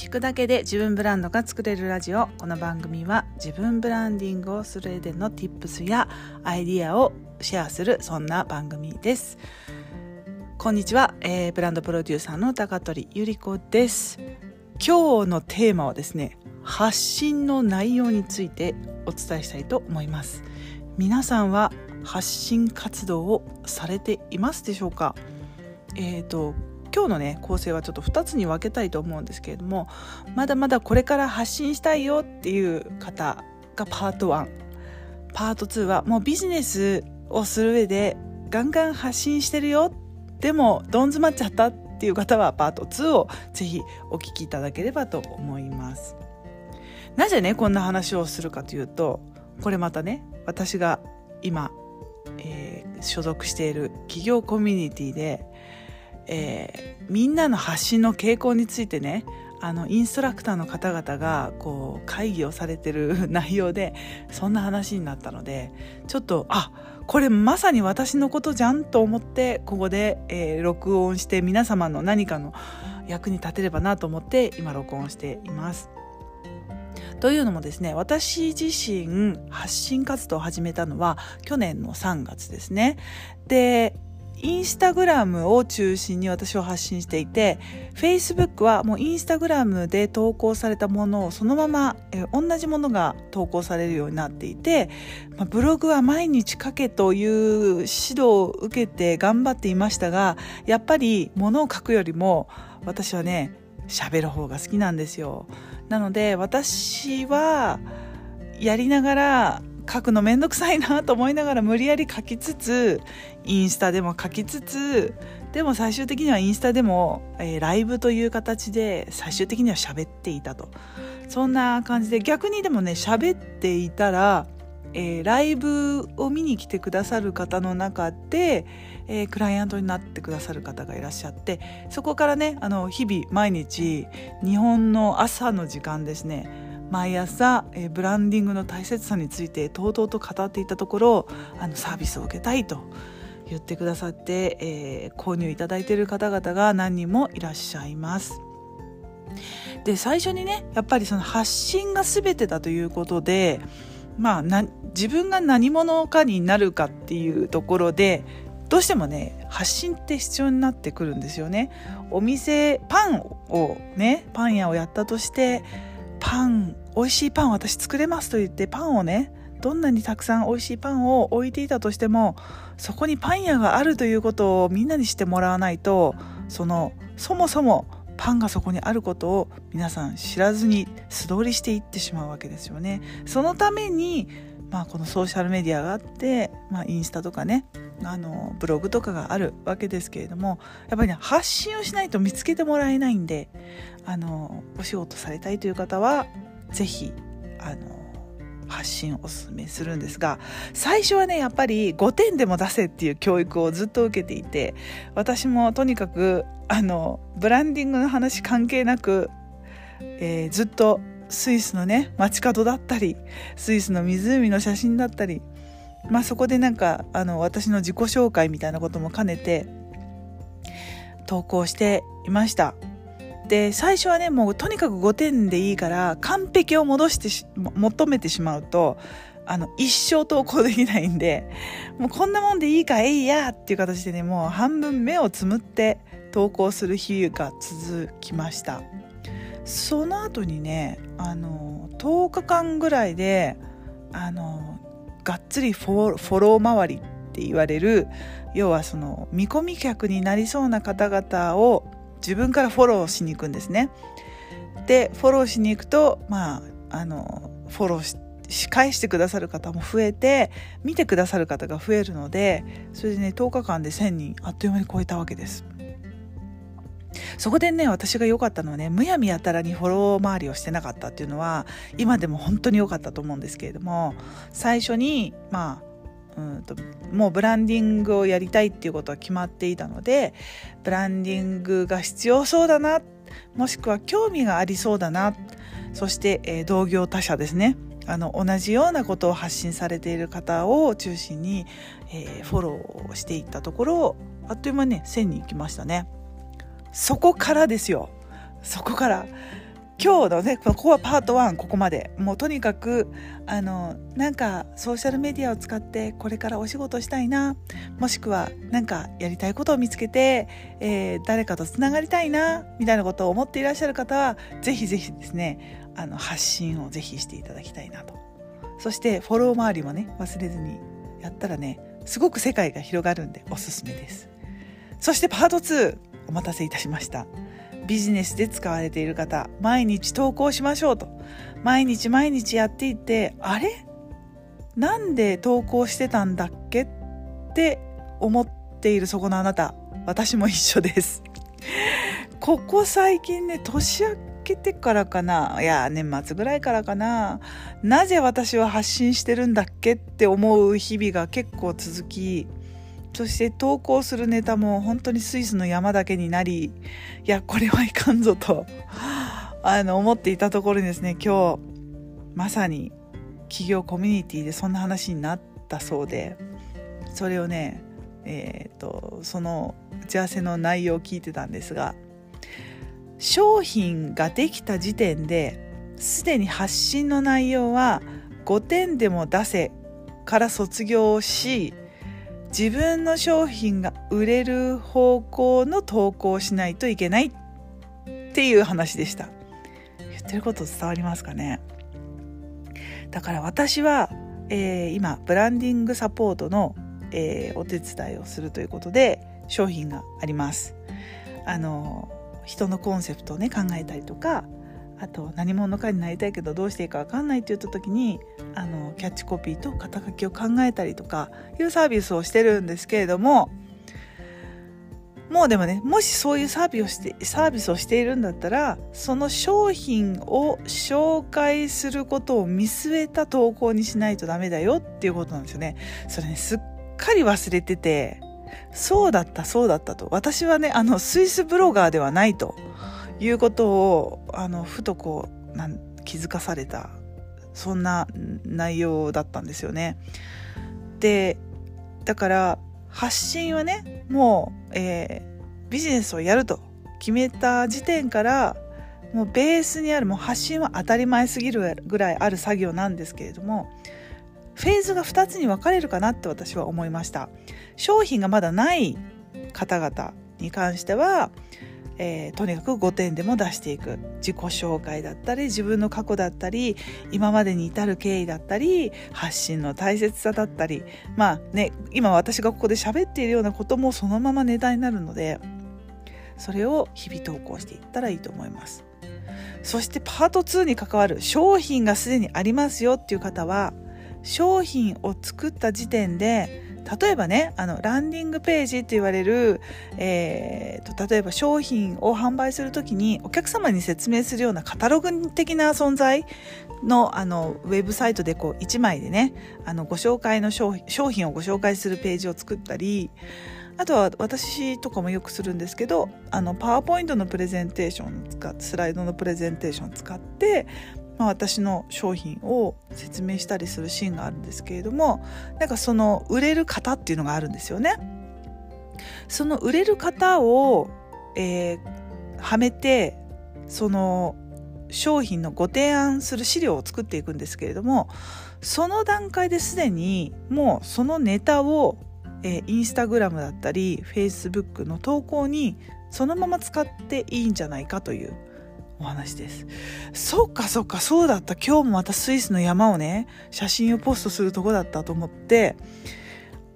聞くだけで自分ブランドが作れるラジオ。この番組は自分ブランディングをする上での tips やアイディアをシェアするそんな番組です。こんにちは、えー、ブランドプロデューサーの高取ゆり子です。今日のテーマはですね発信の内容についてお伝えしたいと思います。皆さんは発信活動をされていますでしょうか？えーと今日のね構成はちょっと2つに分けたいと思うんですけれどもまだまだこれから発信したいよっていう方がパート1パート2はもうビジネスをする上でガンガン発信してるよ。でもどん詰まっちゃったっていう方はパート2をぜひお聞きいただければと思います。なぜねこんな話をするかというとこれまたね私が今、えー、所属している企業コミュニティでえー、みんなの発信の傾向についてねあのインストラクターの方々がこう会議をされてる 内容でそんな話になったのでちょっとあこれまさに私のことじゃんと思ってここで、えー、録音して皆様の何かの役に立てればなと思って今録音しています。というのもですね私自身発信活動を始めたのは去年の3月ですね。でインスタグラムを中心に私は発信していて、Facebook はもうインスタグラムで投稿されたものをそのまま、え同じものが投稿されるようになっていて、まあ、ブログは毎日書けという指導を受けて頑張っていましたが、やっぱり物を書くよりも私はね、喋る方が好きなんですよ。なので私はやりながら書くのめんどくさいなと思いながら無理やり書きつつインスタでも書きつつでも最終的にはインスタでも、えー、ライブという形で最終的には喋っていたと。そんな感じで逆にでもね喋っていたら、えー、ライブを見に来てくださる方の中で、えー、クライアントになってくださる方がいらっしゃってそこからねあの日々毎日日本の朝の時間ですね。毎朝、えー、ブランディングの大切さについてとうとうと語っていたところあのサービスを受けたいと言ってくださって、えー、購入いただいている方々が何人もいらっしゃいます。で最初にねやっぱりその発信が全てだということでまあな自分が何者かになるかっていうところでどうしてもね発信って必要になってくるんですよね。お店パンをねパン屋をやったとしてパン美味しいパン私作れますと言ってパンをねどんなにたくさん美味しいパンを置いていたとしてもそこにパン屋があるということをみんなにしてもらわないとそのそもそもパンがそこにあることを皆さん知らずに素通りしていってしまうわけですよね。そのために、まあ、このソーシャルメディアがあって、まあ、インスタとかねあのブログとかがあるわけですけれどもやっぱりね発信をしないと見つけてもらえないんであのお仕事されたいという方は是非あの発信をおすすめするんですが最初はねやっぱり5点でも出せっていう教育をずっと受けていて私もとにかくあのブランディングの話関係なく、えー、ずっとスイスのね街角だったりスイスの湖の写真だったりまあそこでなんかあの私の自己紹介みたいなことも兼ねて投稿していました。で最初はねもうとにかく5点でいいから完璧を戻して求めてしまうとあの一生投稿できないんでもうこんなもんでいいかえいやっていう形でねもう半分目をつむって投稿する日が続きました。その後にねあの10日間ぐらいであのがっつりフォフォロー周りって言われる要はその見込み客になりそうな方々を自分からフォローしに行くんですね。でフォローしに行くとまああのフォローし返してくださる方も増えて見てくださる方が増えるのでそれでね10日間で1,000人あっという間に超えたわけです。そこでね私が良かったのはねむやみやたらにフォロー周りをしてなかったっていうのは今でも本当に良かったと思うんですけれども最初にまあうんともうブランディングをやりたいっていうことは決まっていたのでブランディングが必要そうだなもしくは興味がありそうだなそして、えー、同業他社ですね。あの同じようなことを発信されている方を中心に、えー、フォローしていったところあっという間にね1000人行きましたね。そこからですよ。そこから。今日のねここはパート1ここまで。もうとにかくあのなんかソーシャルメディアを使ってこれからお仕事したいな。もしくは何かやりたいことを見つけて、えー、誰かとつながりたいなみたいなことを思っていらっしゃる方はぜひぜひですねあの発信をぜひしていただきたいなと。そしてフォロー周りもね忘れずにやったらねすごく世界が広がるんでおすすめです。そしてパート2お待たせいたしました。ビジネスで使われている方毎日投稿しましょうと。毎日毎日やっていてあれ？なんで投稿してたんだっけ？って思っているそこのあなた。私も一緒です。ここ最近ね年明けてからかな。いや年末ぐらいからかな。なぜ私は発信してるんだっけ？って思う日々が結構続きそして投稿するネタも本当にスイスの山だけになりいやこれはいかんぞと あの思っていたところにですね今日まさに企業コミュニティでそんな話になったそうでそれをねえっ、ー、とその打ち合わせの内容を聞いてたんですが商品ができた時点ですでに発信の内容は5点でも出せから卒業し自分の商品が売れる方向の投稿をしないといけないっていう話でした。言ってること伝わりますかね？だから私は、えー、今ブランディングサポートの、えー、お手伝いをするということで商品があります。あの人のコンセプトをね考えたりとかあと何者かになりたいけどどうしていいか分かんないって言った時にあのキャッチコピーと肩書きを考えたりとかいうサービスをしてるんですけれどももうでもねもしそういうサービスをしてサービスをしているんだったらその商品を紹介することを見据えた投稿にしないとダメだよっていうことなんですよね。それねすっかり忘れててそうだったそうだったと私はねあのスイスブロガーではないと。いうことをあのふとこうなん気づかされたそんな内容だったんですよね。でだから発信はねもう、えー、ビジネスをやると決めた時点からもうベースにあるもう発信は当たり前すぎるぐらいある作業なんですけれどもフェーズが2つに分かれるかなって私は思いました商品がまだない方々に関してはえー、とにかく5点でも出していく自己紹介だったり自分の過去だったり今までに至る経緯だったり発信の大切さだったりまあね今私がここで喋っているようなこともそのままネタになるのでそれを日々投稿していったらいいと思います。そしてパート2に関わる商品がすでにありますよっていう方は商品を作った時点で例えばねあのランディングページって言われる、えーと、例えば商品を販売する時にお客様に説明するようなカタログ的な存在のあのウェブサイトでこう1枚でねあのご紹介の商品をご紹介するページを作ったりあとは私とかもよくするんですけどあのパワーポイントのプレゼンテーション使ってスライドのプレゼンテーションを使ってまあ、私の商品を説明したりするシーンがあるんですけれどもなんかその売れる方っていうのがあるんですよね。その売れる方を、えー、はめてその商品のご提案する資料を作っていくんですけれどもその段階ですでにもうそのネタを、えー、インスタグラムだったりフェイスブックの投稿にそのまま使っていいんじゃないかというお話です。そっかそっかそうだった。今日もまたスイスの山をね、写真をポストするとこだったと思って、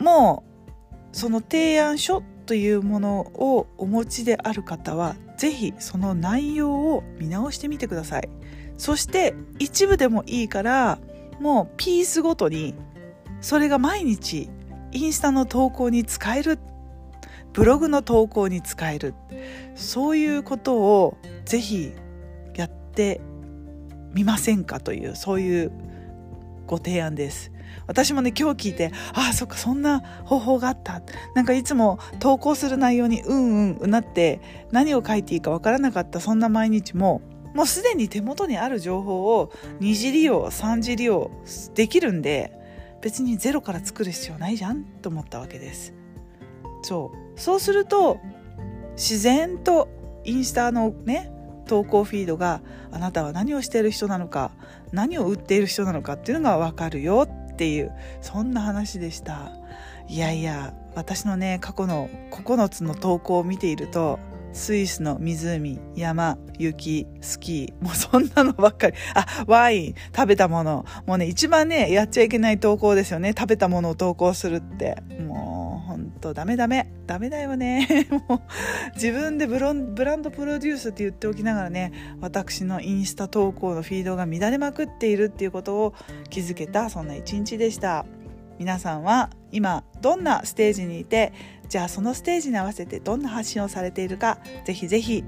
もうその提案書というものをお持ちである方は、是非その内容を見直してみてください。そして一部でもいいから、もうピースごとに、それが毎日インスタの投稿に使えるブログの投稿に使えるそういうことをぜひってみませんかというそういうご提案です。私もね今日聞いてああそっかそんな方法があった。なんかいつも投稿する内容にうんうんうなって何を書いていいかわからなかったそんな毎日ももうすでに手元にある情報を二次利用三次利用できるんで別にゼロから作る必要ないじゃんと思ったわけです。そう。そうすると自然とインスタのね投稿フィードがあなたは何をしている人なのか何を売っている人なのかっていうのが分かるよっていうそんな話でしたいやいや私のね過去の9つの投稿を見ているとスイスの湖、山、雪、スキー、もうそんなのばっかり。あ、ワイン、食べたもの。もうね、一番ね、やっちゃいけない投稿ですよね。食べたものを投稿するって。もう、と、ダメダメ。ダメだよね。もう、自分でブロンブランドプロデュースって言っておきながらね、私のインスタ投稿のフィードが乱れまくっているっていうことを気づけた、そんな一日でした。皆さんは今どんなステージにいてじゃあそのステージに合わせてどんな発信をされているかぜひぜひ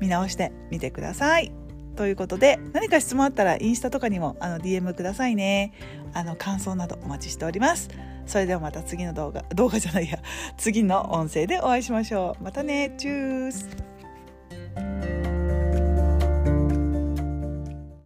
見直してみてください。ということで何か質問あったらインスタとかにもあの DM くださいね。あの感想などお待ちしております。それではまた次の動画動画じゃないや次の音声でお会いしましょう。またねチュース。